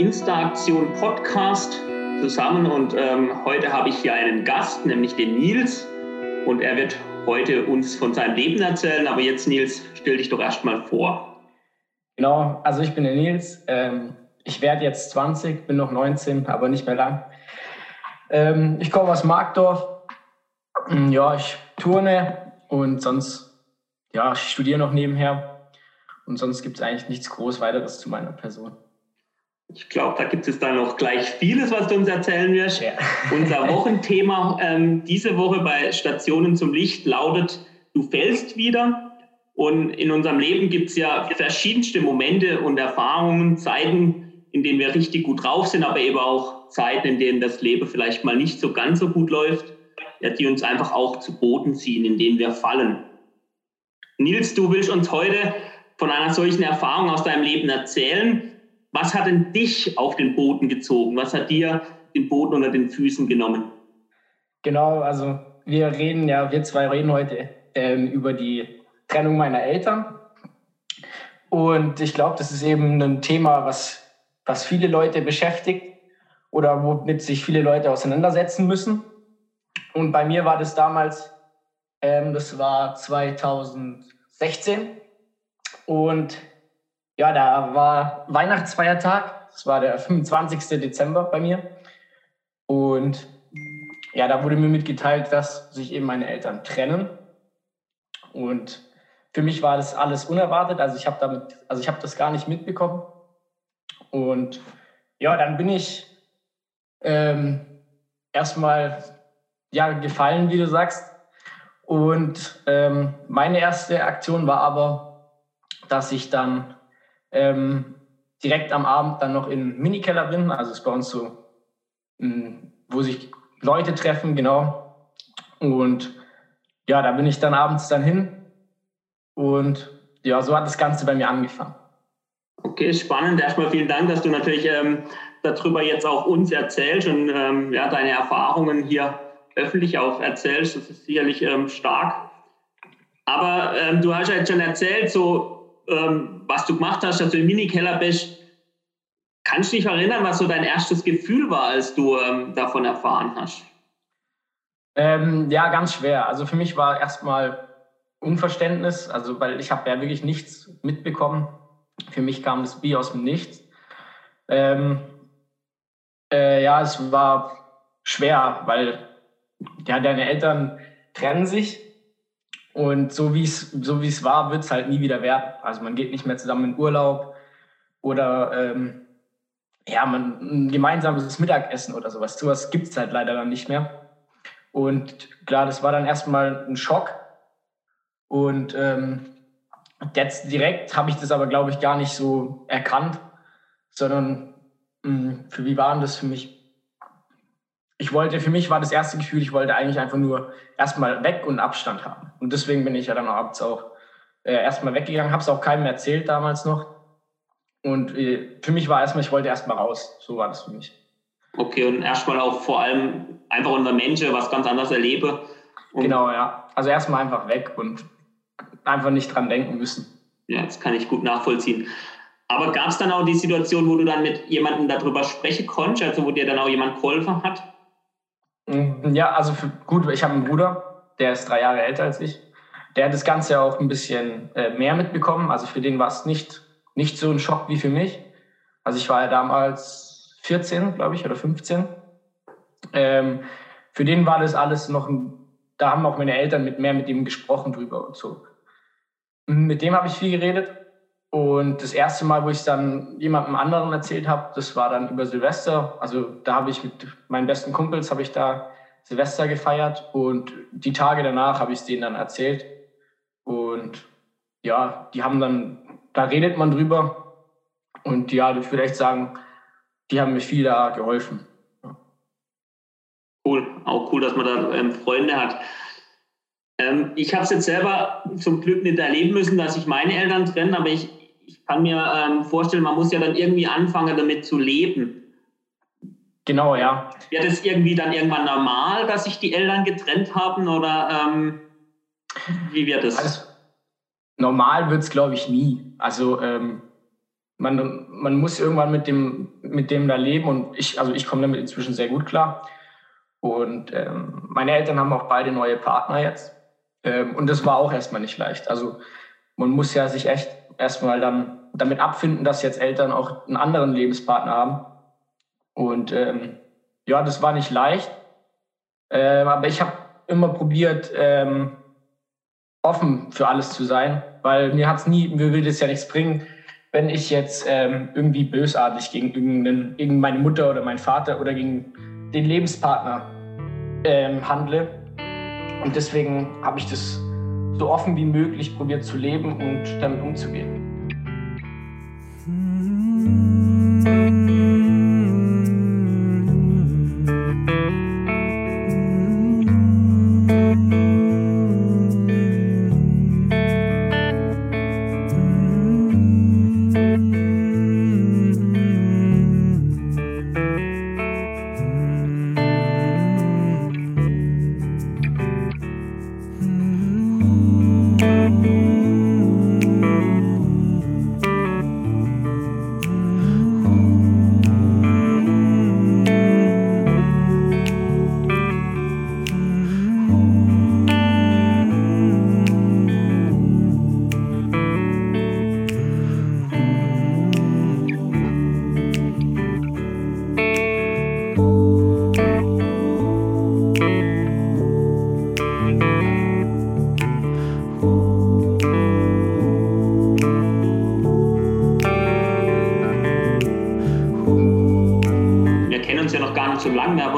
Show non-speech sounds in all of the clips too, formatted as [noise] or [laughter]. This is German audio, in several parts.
Insta-Aktion Podcast zusammen und ähm, heute habe ich hier einen Gast, nämlich den Nils. Und er wird heute uns von seinem Leben erzählen. Aber jetzt, Nils, stell dich doch erstmal vor. Genau, also ich bin der Nils. Ähm, ich werde jetzt 20, bin noch 19, aber nicht mehr lang. Ähm, ich komme aus Markdorf. Hm, ja, ich turne und sonst, ja, ich studiere noch nebenher. Und sonst gibt es eigentlich nichts groß weiteres zu meiner Person. Ich glaube, da gibt es dann noch gleich vieles, was du uns erzählen wirst. Ja. [laughs] Unser Wochenthema ähm, diese Woche bei Stationen zum Licht lautet, du fällst wieder. Und in unserem Leben gibt es ja verschiedenste Momente und Erfahrungen, Zeiten, in denen wir richtig gut drauf sind, aber eben auch Zeiten, in denen das Leben vielleicht mal nicht so ganz so gut läuft, ja, die uns einfach auch zu Boden ziehen, in denen wir fallen. Nils, du willst uns heute von einer solchen Erfahrung aus deinem Leben erzählen. Was hat denn dich auf den Boden gezogen? Was hat dir den Boden unter den Füßen genommen? Genau, also wir reden ja, wir zwei reden heute ähm, über die Trennung meiner Eltern. Und ich glaube, das ist eben ein Thema, was, was viele Leute beschäftigt oder womit sich viele Leute auseinandersetzen müssen. Und bei mir war das damals, ähm, das war 2016. Und ja, da war Weihnachtsfeiertag. Das war der 25. Dezember bei mir. Und ja, da wurde mir mitgeteilt, dass sich eben meine Eltern trennen. Und für mich war das alles unerwartet. Also ich habe damit, also ich habe das gar nicht mitbekommen. Und ja, dann bin ich ähm, erstmal ja gefallen, wie du sagst. Und ähm, meine erste Aktion war aber, dass ich dann ähm, direkt am Abend dann noch in Minikeller bin. Also es ist bei uns so, hm, wo sich Leute treffen, genau. Und ja, da bin ich dann abends dann hin. Und ja, so hat das Ganze bei mir angefangen. Okay, spannend. Erstmal vielen Dank, dass du natürlich ähm, darüber jetzt auch uns erzählst und ähm, ja, deine Erfahrungen hier öffentlich auch erzählst. Das ist sicherlich ähm, stark. Aber ähm, du hast ja jetzt schon erzählt, so ähm, was du gemacht hast, dass du im Minikeller bist. Kannst du dich erinnern, was so dein erstes Gefühl war, als du ähm, davon erfahren hast? Ähm, ja, ganz schwer. Also für mich war erstmal Unverständnis, also weil ich habe ja wirklich nichts mitbekommen. Für mich kam das Bier aus dem Nichts. Ähm, äh, ja, es war schwer, weil ja, deine Eltern trennen sich und so wie es so wie es war, wird es halt nie wieder werden. Also man geht nicht mehr zusammen in Urlaub oder ähm, ja, man ein gemeinsames Mittagessen oder sowas. Sowas gibt es halt leider dann nicht mehr. Und klar, das war dann erstmal ein Schock. Und ähm, jetzt direkt habe ich das aber, glaube ich, gar nicht so erkannt, sondern mh, hm, für wie war das für mich? Ich wollte, für mich war das erste Gefühl, ich wollte eigentlich einfach nur erstmal weg und Abstand haben. Und deswegen bin ich ja dann abends auch äh, erstmal weggegangen, habe es auch keinem erzählt damals noch. Und äh, für mich war erstmal, ich wollte erstmal raus. So war das für mich. Okay, und erstmal auch vor allem einfach unter Menschen was ganz anderes erlebe. Genau, ja. Also erstmal einfach weg und einfach nicht dran denken müssen. Ja, das kann ich gut nachvollziehen. Aber gab es dann auch die Situation, wo du dann mit jemandem darüber sprechen konntest, also wo dir dann auch jemand geholfen hat? Mm, ja, also für, gut, ich habe einen Bruder, der ist drei Jahre älter als ich. Der hat das Ganze auch ein bisschen äh, mehr mitbekommen. Also für den war es nicht, nicht so ein Schock wie für mich. Also ich war ja damals 14, glaube ich, oder 15. Ähm, für den war das alles noch ein, da haben auch meine Eltern mit mehr mit ihm gesprochen drüber und so. Mit dem habe ich viel geredet. Und das erste Mal, wo ich es dann jemandem anderen erzählt habe, das war dann über Silvester. Also da habe ich mit meinen besten Kumpels habe ich da Silvester gefeiert und die Tage danach habe ich es denen dann erzählt. Und ja, die haben dann, da redet man drüber. Und ja, ich würde echt sagen, die haben mir viel da geholfen. Cool, auch cool, dass man da ähm, Freunde hat. Ähm, ich habe es jetzt selber zum Glück nicht erleben müssen, dass sich meine Eltern trennen, aber ich ich kann mir ähm, vorstellen, man muss ja dann irgendwie anfangen, damit zu leben. Genau, ja. Wird es irgendwie dann irgendwann normal, dass sich die Eltern getrennt haben oder ähm, wie wird es? Also, normal wird es, glaube ich, nie. Also ähm, man, man muss irgendwann mit dem, mit dem da leben und ich, also ich komme damit inzwischen sehr gut klar. Und ähm, meine Eltern haben auch beide neue Partner jetzt. Ähm, und das war auch erstmal nicht leicht. Also man muss ja sich echt erstmal dann damit abfinden, dass jetzt Eltern auch einen anderen Lebenspartner haben. Und ähm, ja, das war nicht leicht. Ähm, aber ich habe immer probiert, ähm, offen für alles zu sein, weil mir hat es nie, mir will das ja nichts bringen, wenn ich jetzt ähm, irgendwie bösartig gegen, gegen meine Mutter oder meinen Vater oder gegen den Lebenspartner ähm, handle. Und deswegen habe ich das so offen wie möglich probiert zu leben und damit umzugehen.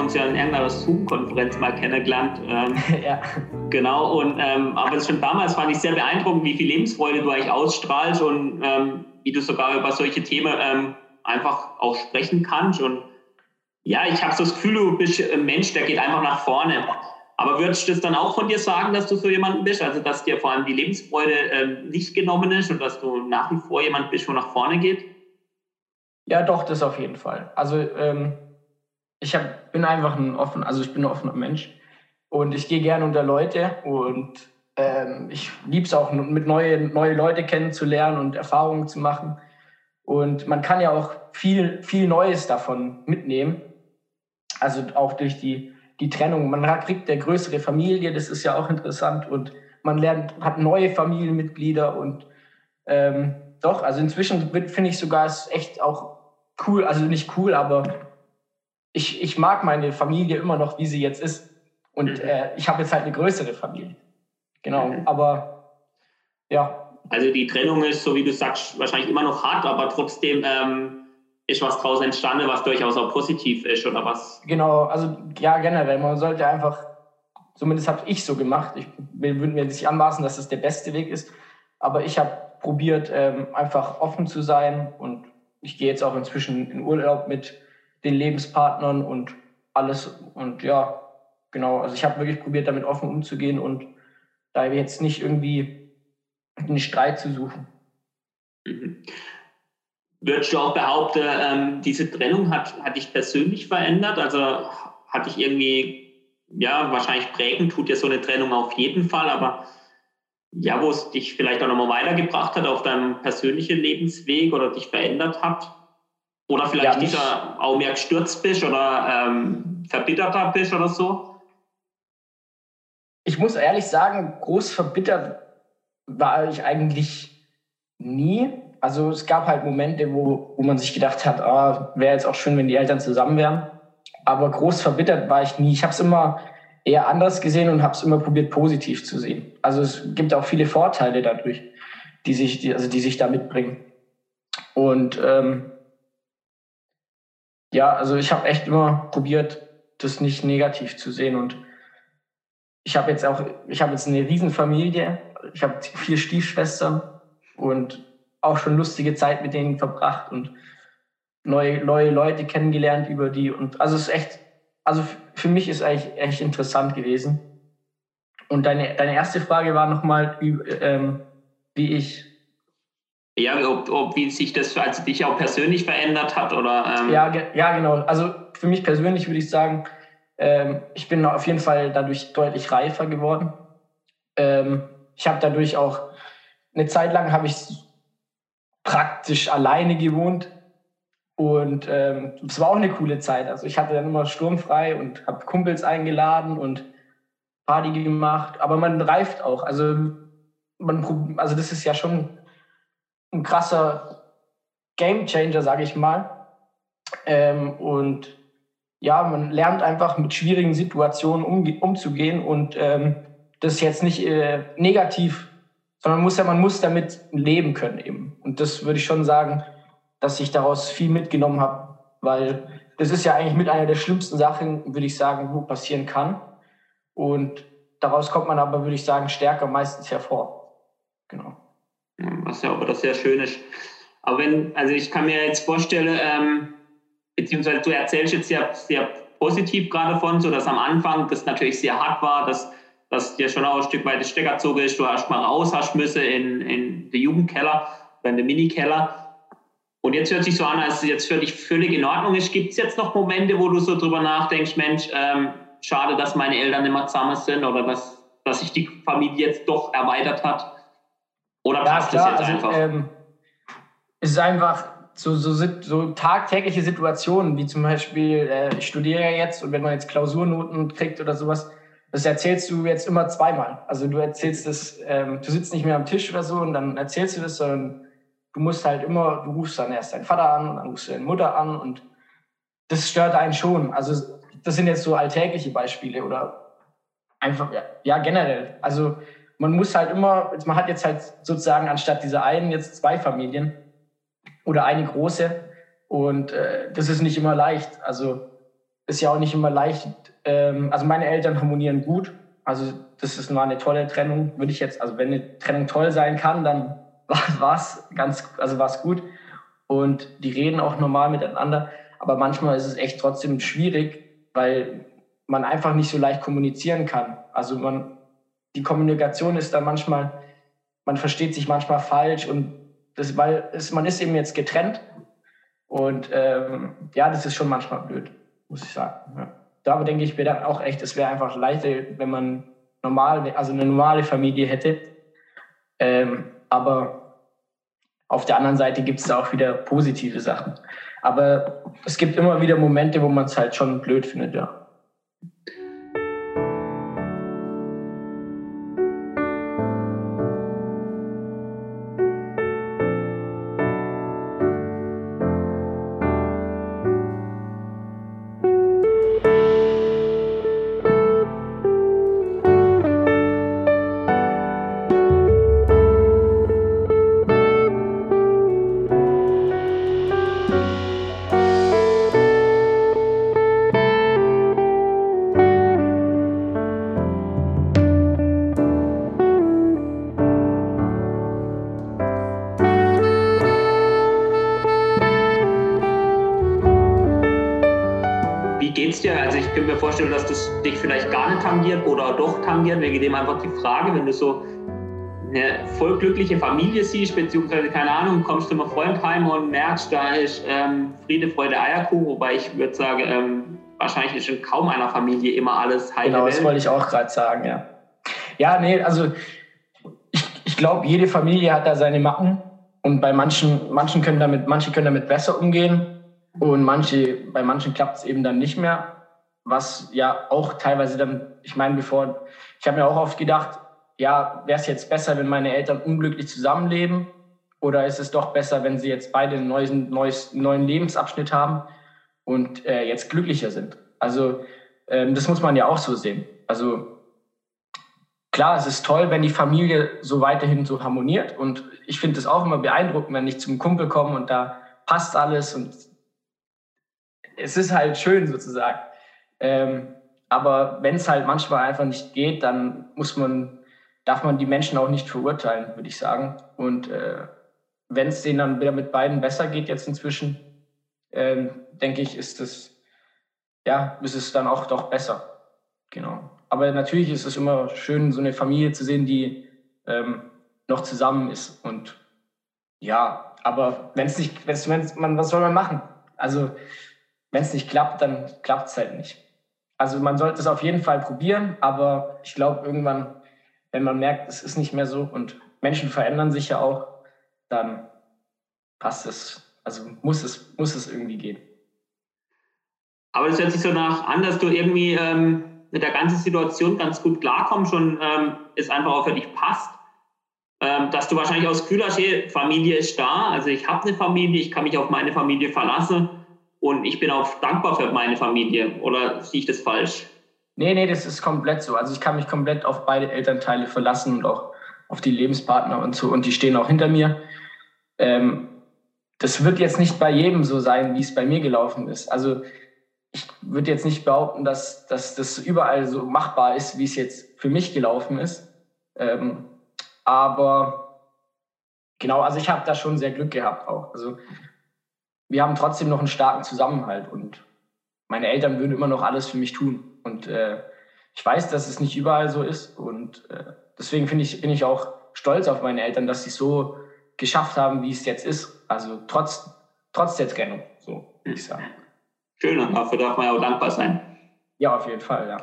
Zoom-Konferenz mal kennengelernt. Ähm, [laughs] ja. Genau, und ähm, aber schon damals fand ich sehr beeindruckend, wie viel Lebensfreude du eigentlich ausstrahlst und ähm, wie du sogar über solche Themen ähm, einfach auch sprechen kannst. Und ja, ich habe so das Gefühl, du bist ein Mensch, der geht einfach nach vorne. Aber würdest du das dann auch von dir sagen, dass du so jemand bist? Also, dass dir vor allem die Lebensfreude ähm, nicht genommen ist und dass du nach wie vor jemand bist, der nach vorne geht? Ja, doch, das auf jeden Fall. Also, ähm, ich hab, bin einfach ein offen, also ich bin ein offener Mensch und ich gehe gerne unter Leute und ähm, ich liebe es auch, mit neue, neue Leute kennenzulernen und Erfahrungen zu machen. Und man kann ja auch viel, viel Neues davon mitnehmen. Also auch durch die, die Trennung. Man kriegt eine größere Familie, das ist ja auch interessant. Und man lernt, hat neue Familienmitglieder und ähm, doch, also inzwischen finde ich sogar es echt auch cool, also nicht cool, aber ich, ich mag meine Familie immer noch, wie sie jetzt ist. Und mhm. äh, ich habe jetzt halt eine größere Familie. Genau, mhm. aber ja. Also die Trennung ist, so wie du sagst, wahrscheinlich immer noch hart, aber trotzdem ähm, ist was draus entstanden, was durchaus auch positiv ist, oder was? Genau, also ja, generell, man sollte einfach, zumindest habe ich so gemacht, ich würde mir nicht anmaßen, dass das der beste Weg ist, aber ich habe probiert, ähm, einfach offen zu sein und ich gehe jetzt auch inzwischen in Urlaub mit den Lebenspartnern und alles. Und ja, genau, also ich habe wirklich probiert, damit offen umzugehen und da jetzt nicht irgendwie einen Streit zu suchen. Mhm. Würdest du auch behaupten, ähm, diese Trennung hat, hat dich persönlich verändert? Also hat dich irgendwie, ja, wahrscheinlich prägen tut ja so eine Trennung auf jeden Fall, aber ja, wo es dich vielleicht auch nochmal weitergebracht hat auf deinem persönlichen Lebensweg oder dich verändert hat? Oder vielleicht ja, dieser auch mehr gestürzt bist oder ähm, verbitterter bist oder so? Ich muss ehrlich sagen, groß verbittert war ich eigentlich nie. Also es gab halt Momente, wo, wo man sich gedacht hat, ah, wäre jetzt auch schön, wenn die Eltern zusammen wären. Aber groß verbittert war ich nie. Ich habe es immer eher anders gesehen und habe es immer probiert, positiv zu sehen. Also es gibt auch viele Vorteile dadurch, die sich, die, also die sich da mitbringen. Und ähm, ja, also ich habe echt immer probiert, das nicht negativ zu sehen. Und ich habe jetzt auch, ich habe jetzt eine Riesenfamilie. Ich habe vier Stiefschwestern und auch schon lustige Zeit mit denen verbracht und neue, neue Leute kennengelernt über die. Und also es ist echt, also für mich ist eigentlich echt interessant gewesen. Und deine, deine erste Frage war nochmal, ähm, wie ich ja, ob, ob wie sich das also dich auch persönlich verändert hat oder. Ähm ja, ja, genau. Also für mich persönlich würde ich sagen, ähm, ich bin auf jeden Fall dadurch deutlich reifer geworden. Ähm, ich habe dadurch auch eine Zeit lang habe ich praktisch alleine gewohnt. Und ähm, es war auch eine coole Zeit. Also ich hatte dann immer sturmfrei und habe Kumpels eingeladen und Party gemacht. Aber man reift auch. Also, man, also das ist ja schon ein krasser Game Changer, sage ich mal. Ähm, und ja, man lernt einfach mit schwierigen Situationen um, umzugehen und ähm, das ist jetzt nicht äh, negativ, sondern man muss ja, man muss damit leben können eben. Und das würde ich schon sagen, dass ich daraus viel mitgenommen habe, weil das ist ja eigentlich mit einer der schlimmsten Sachen, würde ich sagen, wo passieren kann. Und daraus kommt man aber, würde ich sagen, stärker meistens hervor. Genau. Was ja aber das sehr schön ist. Aber wenn, also ich kann mir jetzt vorstellen, ähm, beziehungsweise du erzählst jetzt sehr, sehr positiv gerade von, so dass am Anfang das natürlich sehr hart war, dass, dass dir schon auch ein Stück weit das Stecker gezogen ist, du hast mal raus hast müssen in, in den Jugendkeller, in den Minikeller. Und jetzt hört sich so an, als es jetzt für dich völlig in Ordnung ist. Gibt es jetzt noch Momente, wo du so drüber nachdenkst, Mensch, ähm, schade, dass meine Eltern immer zusammen sind oder dass, dass sich die Familie jetzt doch erweitert hat? Oder ja, passt klar, das jetzt also, einfach? Ähm, es ist einfach so, so, so tagtägliche Situationen, wie zum Beispiel, äh, ich studiere jetzt und wenn man jetzt Klausurnoten kriegt oder sowas, das erzählst du jetzt immer zweimal. Also du erzählst das, ähm, du sitzt nicht mehr am Tisch oder so und dann erzählst du das, sondern du musst halt immer, du rufst dann erst deinen Vater an, dann rufst du deine Mutter an und das stört einen schon. Also das sind jetzt so alltägliche Beispiele oder einfach, ja, ja generell. Also man muss halt immer, man hat jetzt halt sozusagen anstatt dieser einen jetzt zwei Familien oder eine große. Und äh, das ist nicht immer leicht. Also ist ja auch nicht immer leicht. Ähm, also meine Eltern harmonieren gut. Also das ist mal eine tolle Trennung, würde ich jetzt, also wenn eine Trennung toll sein kann, dann [laughs] war es ganz, also war es gut. Und die reden auch normal miteinander. Aber manchmal ist es echt trotzdem schwierig, weil man einfach nicht so leicht kommunizieren kann. Also man, die Kommunikation ist dann manchmal, man versteht sich manchmal falsch und das, weil es, man ist eben jetzt getrennt und ähm, ja, das ist schon manchmal blöd, muss ich sagen. Ja. Da denke ich mir dann auch echt, es wäre einfach leichter, wenn man normal, also eine normale Familie hätte. Ähm, aber auf der anderen Seite gibt es da auch wieder positive Sachen. Aber es gibt immer wieder Momente, wo man es halt schon blöd findet, ja. Vorstellen, dass das dich vielleicht gar nicht tangiert oder doch tangiert, wegen dem einfach die Frage, wenn du so eine voll glückliche Familie siehst, beziehungsweise, keine Ahnung, kommst du mal Freund heim und merkst, da ist ähm, Friede, Freude, Eierkuchen, wobei ich würde sagen, ähm, wahrscheinlich ist in kaum einer Familie immer alles heile Genau, Welt. das wollte ich auch gerade sagen, ja. Ja, nee, also ich, ich glaube, jede Familie hat da seine Macken und bei manchen, manchen können damit, manche können damit besser umgehen und manche, bei manchen klappt es eben dann nicht mehr was ja auch teilweise dann, ich meine, bevor, ich habe mir auch oft gedacht, ja, wäre es jetzt besser, wenn meine Eltern unglücklich zusammenleben? Oder ist es doch besser, wenn sie jetzt beide einen neuen, neues, neuen Lebensabschnitt haben und äh, jetzt glücklicher sind? Also ähm, das muss man ja auch so sehen. Also klar, es ist toll, wenn die Familie so weiterhin so harmoniert. Und ich finde es auch immer beeindruckend, wenn ich zum Kumpel komme und da passt alles und es ist halt schön sozusagen. Ähm, aber wenn es halt manchmal einfach nicht geht, dann muss man, darf man die Menschen auch nicht verurteilen, würde ich sagen. Und äh, wenn es denen dann wieder mit beiden besser geht jetzt inzwischen, ähm, denke ich, ist es, ja, ist es dann auch doch besser. Genau. Aber natürlich ist es immer schön, so eine Familie zu sehen, die ähm, noch zusammen ist. Und ja, aber wenn es nicht, wenn's, wenn's, man, was soll man machen? Also, wenn es nicht klappt, dann klappt es halt nicht. Also man sollte es auf jeden Fall probieren, aber ich glaube irgendwann, wenn man merkt, es ist nicht mehr so und Menschen verändern sich ja auch, dann passt es, also muss es, muss es irgendwie gehen. Aber es hört sich so nach an, dass du irgendwie ähm, mit der ganzen Situation ganz gut klarkommst und ähm, es einfach auch für dich passt. Ähm, dass du wahrscheinlich aus hey, Familie ist da, also ich habe eine Familie, ich kann mich auf meine Familie verlassen und ich bin auch dankbar für meine Familie. Oder sehe ich das falsch? Nee, nee, das ist komplett so. Also ich kann mich komplett auf beide Elternteile verlassen und auch auf die Lebenspartner und so. Und die stehen auch hinter mir. Ähm, das wird jetzt nicht bei jedem so sein, wie es bei mir gelaufen ist. Also ich würde jetzt nicht behaupten, dass, dass das überall so machbar ist, wie es jetzt für mich gelaufen ist. Ähm, aber genau, also ich habe da schon sehr Glück gehabt auch. Also wir haben trotzdem noch einen starken Zusammenhalt und meine Eltern würden immer noch alles für mich tun. Und äh, ich weiß, dass es nicht überall so ist. Und äh, deswegen ich, bin ich auch stolz auf meine Eltern, dass sie so geschafft haben, wie es jetzt ist. Also trotz, trotz der Trennung, so würde ich sagen. Schön, und dafür darf man ja auch dankbar sein. Ja, auf jeden Fall, ja.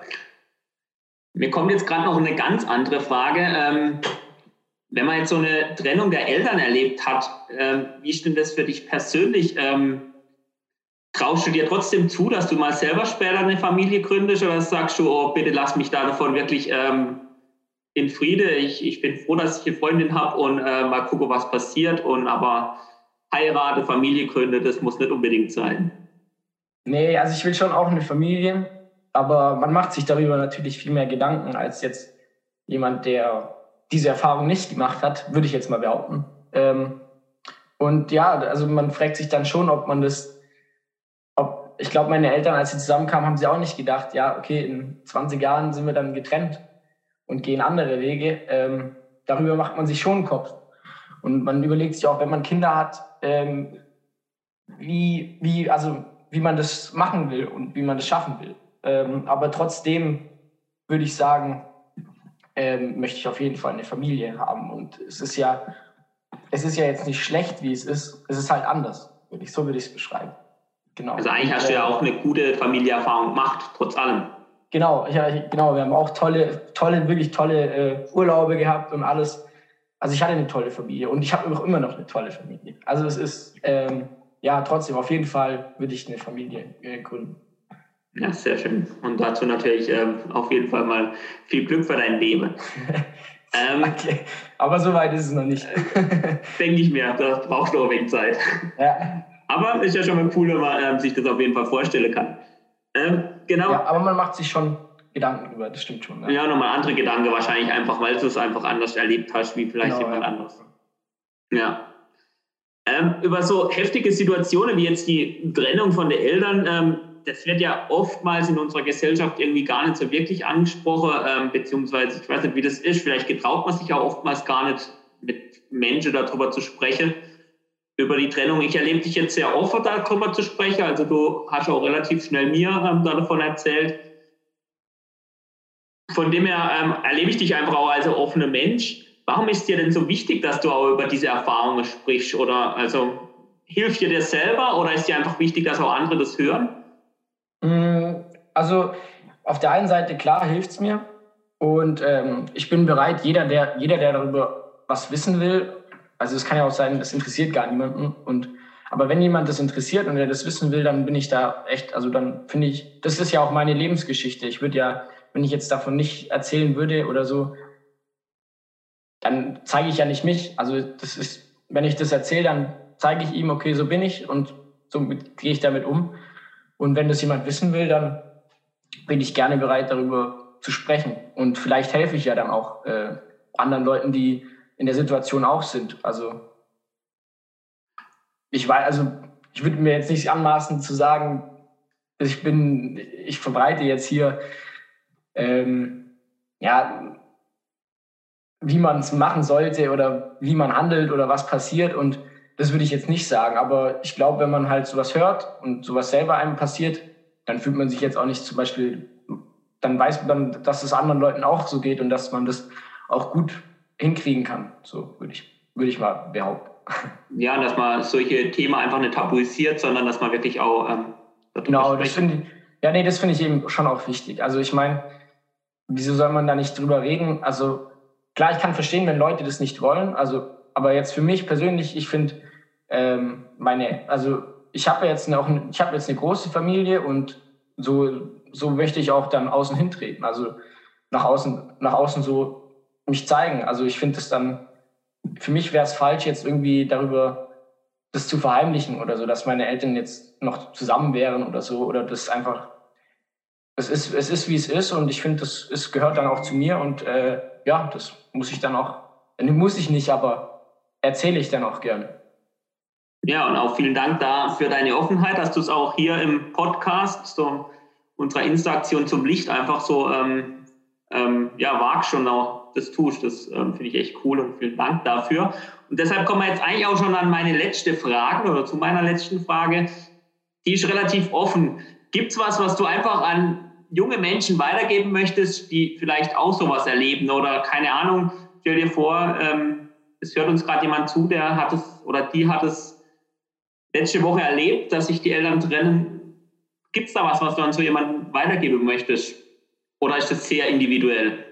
Mir kommt jetzt gerade noch eine ganz andere Frage. Ähm, wenn man jetzt so eine Trennung der Eltern erlebt hat, ähm, wie stimmt das für dich persönlich? Ähm, traust du dir trotzdem zu, dass du mal selber später eine Familie gründest oder sagst du, oh, bitte lass mich da davon wirklich ähm, in Friede. Ich, ich bin froh, dass ich eine Freundin habe und äh, mal gucke, was passiert. Und aber heirate, Familie gründe, das muss nicht unbedingt sein. Nee, also ich will schon auch eine Familie, aber man macht sich darüber natürlich viel mehr Gedanken als jetzt jemand, der diese Erfahrung nicht gemacht hat, würde ich jetzt mal behaupten. Ähm, und ja, also man fragt sich dann schon, ob man das, ob, ich glaube, meine Eltern, als sie zusammenkamen, haben sie auch nicht gedacht, ja, okay, in 20 Jahren sind wir dann getrennt und gehen andere Wege. Ähm, darüber macht man sich schon einen Kopf. Und man überlegt sich auch, wenn man Kinder hat, ähm, wie, wie, also wie man das machen will und wie man das schaffen will. Ähm, aber trotzdem würde ich sagen, ähm, möchte ich auf jeden Fall eine Familie haben. Und es ist ja, es ist ja jetzt nicht schlecht, wie es ist. Es ist halt anders. Würde ich, so würde ich es beschreiben. Genau. Also eigentlich hast du ja auch eine gute Familieerfahrung gemacht, trotz allem. Genau, ich, genau. Wir haben auch tolle, tolle, wirklich tolle äh, Urlaube gehabt und alles. Also ich hatte eine tolle Familie und ich habe auch immer noch eine tolle Familie. Also es ist ähm, ja, trotzdem, auf jeden Fall würde ich eine Familie äh, gründen. Ja, sehr schön. Und dazu natürlich ähm, auf jeden Fall mal viel Glück für dein Leben. [laughs] ähm, okay. Aber so weit ist es noch nicht. [laughs] Denke ich mir, da brauchst du auch wenig Zeit. Ja. Aber ist ja schon mal cool, wenn man ähm, sich das auf jeden Fall vorstellen kann. Ähm, genau. Ja, aber man macht sich schon Gedanken darüber, das stimmt schon. Ja, ja nochmal andere Gedanken wahrscheinlich einfach, weil du es einfach anders erlebt hast, wie vielleicht genau, jemand ja. anderes. Ja. Ähm, über so heftige Situationen wie jetzt die Trennung von den Eltern, ähm, das wird ja oftmals in unserer Gesellschaft irgendwie gar nicht so wirklich angesprochen, ähm, beziehungsweise ich weiß nicht, wie das ist, vielleicht getraut man sich auch oftmals gar nicht mit Menschen darüber zu sprechen, über die Trennung. Ich erlebe dich jetzt sehr offen darüber zu sprechen, also du hast auch relativ schnell mir ähm, davon erzählt. Von dem her ähm, erlebe ich dich einfach auch als offener Mensch. Warum ist dir denn so wichtig, dass du auch über diese Erfahrungen sprichst? Oder also hilft dir das selber oder ist dir einfach wichtig, dass auch andere das hören? Mm, also auf der einen Seite klar hilft es mir und ähm, ich bin bereit, jeder der, jeder, der darüber was wissen will, also es kann ja auch sein, das interessiert gar niemanden. Und aber wenn jemand das interessiert und der das wissen will, dann bin ich da echt, also dann finde ich, das ist ja auch meine Lebensgeschichte. Ich würde ja, wenn ich jetzt davon nicht erzählen würde oder so, dann zeige ich ja nicht mich. Also das ist, wenn ich das erzähle, dann zeige ich ihm, okay, so bin ich und so gehe ich damit um. Und wenn das jemand wissen will, dann bin ich gerne bereit, darüber zu sprechen. Und vielleicht helfe ich ja dann auch äh, anderen Leuten, die in der Situation auch sind. Also ich weiß, also ich würde mir jetzt nicht anmaßen zu sagen, ich bin, ich verbreite jetzt hier ähm, ja wie man es machen sollte oder wie man handelt oder was passiert. Und das würde ich jetzt nicht sagen. Aber ich glaube, wenn man halt sowas hört und sowas selber einem passiert, dann fühlt man sich jetzt auch nicht zum Beispiel, dann weiß man, dass es anderen Leuten auch so geht und dass man das auch gut hinkriegen kann. So würde ich, würde ich mal behaupten. [laughs] Ja, dass man solche Themen einfach nicht tabuisiert, sondern dass man wirklich auch ähm, Genau, das finde ich, ja, nee, das finde ich eben schon auch wichtig. Also ich meine, wieso soll man da nicht drüber reden? Also Klar, ich kann verstehen, wenn Leute das nicht wollen. Also, aber jetzt für mich persönlich, ich finde, ähm, meine, also ich habe jetzt noch, ich habe jetzt eine große Familie und so, so möchte ich auch dann außen hintreten. Also nach außen, nach außen so mich zeigen. Also ich finde es dann, für mich wäre es falsch, jetzt irgendwie darüber das zu verheimlichen oder so, dass meine Eltern jetzt noch zusammen wären oder so oder das einfach, es ist, es ist wie es ist und ich finde, das es gehört dann auch zu mir und äh, ja, das muss ich dann auch, muss ich nicht, aber erzähle ich dann auch gerne. Ja, und auch vielen Dank da für deine Offenheit, dass du es auch hier im Podcast, so unserer Interaktion zum Licht einfach so ähm, ähm, ja, wagst und auch das tust. Das ähm, finde ich echt cool und vielen Dank dafür. Und deshalb kommen wir jetzt eigentlich auch schon an meine letzte Frage oder zu meiner letzten Frage. Die ist relativ offen. Gibt es was, was du einfach an junge Menschen weitergeben möchtest, die vielleicht auch sowas erleben oder keine Ahnung, stell dir vor, ähm, es hört uns gerade jemand zu, der hat es oder die hat es letzte Woche erlebt, dass sich die Eltern trennen. Gibt es da was, was du an so jemanden weitergeben möchtest? Oder ist das sehr individuell?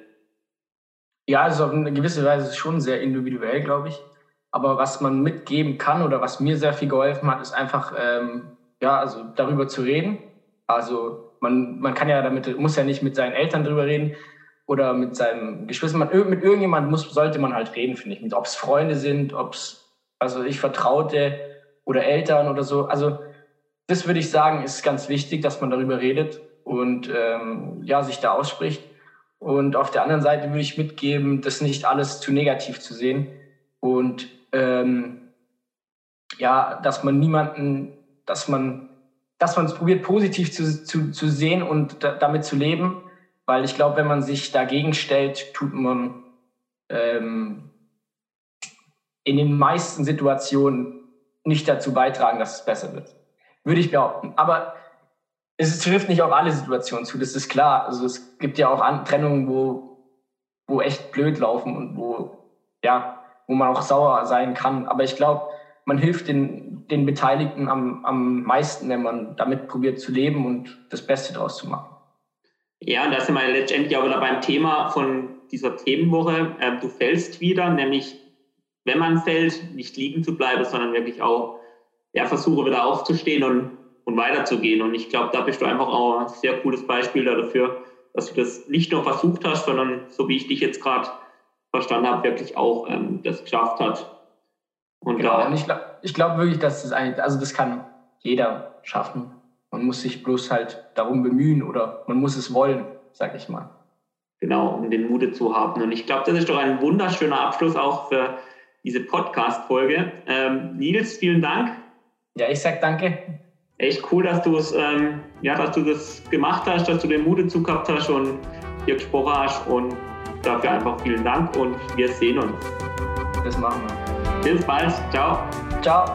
Ja, also auf eine gewisse Weise schon sehr individuell, glaube ich. Aber was man mitgeben kann oder was mir sehr viel geholfen hat, ist einfach, ähm, ja, also darüber zu reden. Also man, man kann ja damit, muss ja nicht mit seinen Eltern darüber reden oder mit seinem Geschwister. Man, mit irgendjemandem muss, sollte man halt reden, finde ich. Ob es Freunde sind, ob es, also ich Vertraute, oder Eltern oder so. Also das würde ich sagen, ist ganz wichtig, dass man darüber redet und ähm, ja, sich da ausspricht. Und auf der anderen Seite würde ich mitgeben, das nicht alles zu negativ zu sehen und ähm, ja, dass man niemanden, dass man, dass man es probiert, positiv zu, zu, zu sehen und da, damit zu leben, weil ich glaube, wenn man sich dagegen stellt, tut man ähm, in den meisten Situationen nicht dazu beitragen, dass es besser wird. Würde ich behaupten. Aber es trifft nicht auf alle Situationen zu, das ist klar. Also es gibt ja auch Trennungen, wo, wo echt blöd laufen und wo, ja, wo man auch sauer sein kann. Aber ich glaube, man hilft den, den Beteiligten am, am meisten, wenn man damit probiert zu leben und das Beste daraus zu machen. Ja, und da sind wir letztendlich auch wieder beim Thema von dieser Themenwoche. Ähm, du fällst wieder, nämlich wenn man fällt, nicht liegen zu bleiben, sondern wirklich auch ja, versuche wieder aufzustehen und, und weiterzugehen. Und ich glaube, da bist du einfach auch ein sehr cooles Beispiel dafür, dass du das nicht nur versucht hast, sondern so wie ich dich jetzt gerade verstanden habe, wirklich auch ähm, das geschafft hat. Und, genau, und ich glaube glaub wirklich, dass das eigentlich, also das kann jeder schaffen. Man muss sich bloß halt darum bemühen oder man muss es wollen, sag ich mal. Genau, um den Mut zu haben. Und ich glaube, das ist doch ein wunderschöner Abschluss auch für diese Podcast-Folge. Ähm, Nils, vielen Dank. Ja, ich sag danke. Echt cool, dass du es, ähm, ja, dass du das gemacht hast, dass du den Mut dazu gehabt hast und hier gesprochen hast und dafür einfach vielen Dank und wir sehen uns. Das machen wir. Bis bald. Ciao. Ciao.